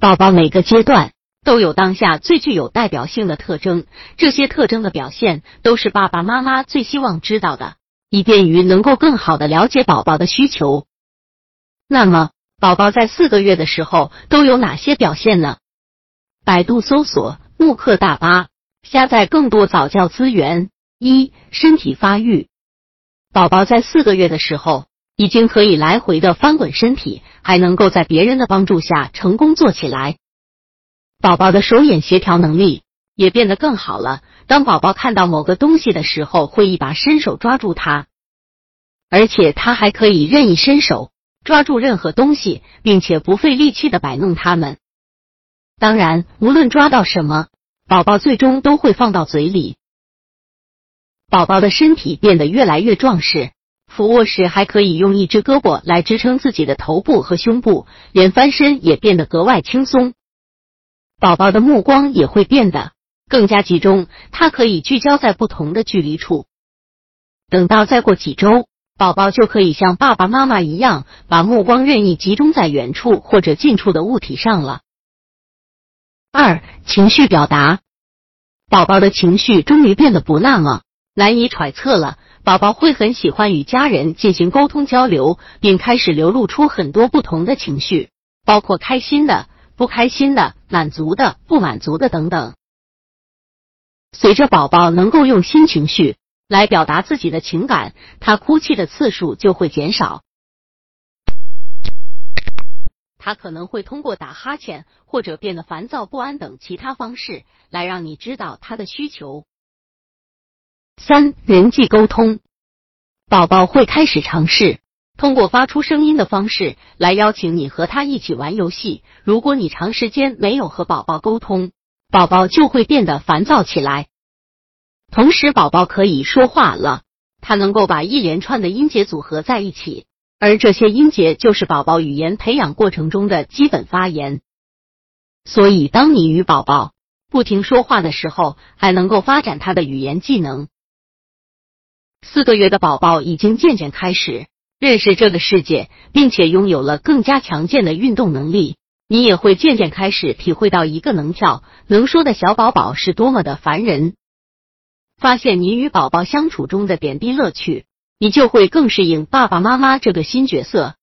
宝宝每个阶段都有当下最具有代表性的特征，这些特征的表现都是爸爸妈妈最希望知道的，以便于能够更好的了解宝宝的需求。那么，宝宝在四个月的时候都有哪些表现呢？百度搜索慕课大巴，下载更多早教资源。一、身体发育，宝宝在四个月的时候已经可以来回的翻滚身体，还能够在别人的帮助下成功做起来。宝宝的手眼协调能力也变得更好了。当宝宝看到某个东西的时候，会一把伸手抓住它，而且他还可以任意伸手抓住任何东西，并且不费力气的摆弄它们。当然，无论抓到什么，宝宝最终都会放到嘴里。宝宝的身体变得越来越壮实，俯卧时还可以用一只胳膊来支撑自己的头部和胸部，连翻身也变得格外轻松。宝宝的目光也会变得更加集中，它可以聚焦在不同的距离处。等到再过几周，宝宝就可以像爸爸妈妈一样，把目光任意集中在远处或者近处的物体上了。二、情绪表达，宝宝的情绪终于变得不那么。难以揣测了，宝宝会很喜欢与家人进行沟通交流，并开始流露出很多不同的情绪，包括开心的、不开心的、满足的、不满足的等等。随着宝宝能够用新情绪来表达自己的情感，他哭泣的次数就会减少。他可能会通过打哈欠或者变得烦躁不安等其他方式来让你知道他的需求。三、人际沟通，宝宝会开始尝试通过发出声音的方式来邀请你和他一起玩游戏。如果你长时间没有和宝宝沟通，宝宝就会变得烦躁起来。同时，宝宝可以说话了，他能够把一连串的音节组合在一起，而这些音节就是宝宝语言培养过程中的基本发言。所以，当你与宝宝不停说话的时候，还能够发展他的语言技能。四个月的宝宝已经渐渐开始认识这个世界，并且拥有了更加强健的运动能力。你也会渐渐开始体会到一个能跳能说的小宝宝是多么的烦人。发现你与宝宝相处中的点滴乐趣，你就会更适应爸爸妈妈这个新角色。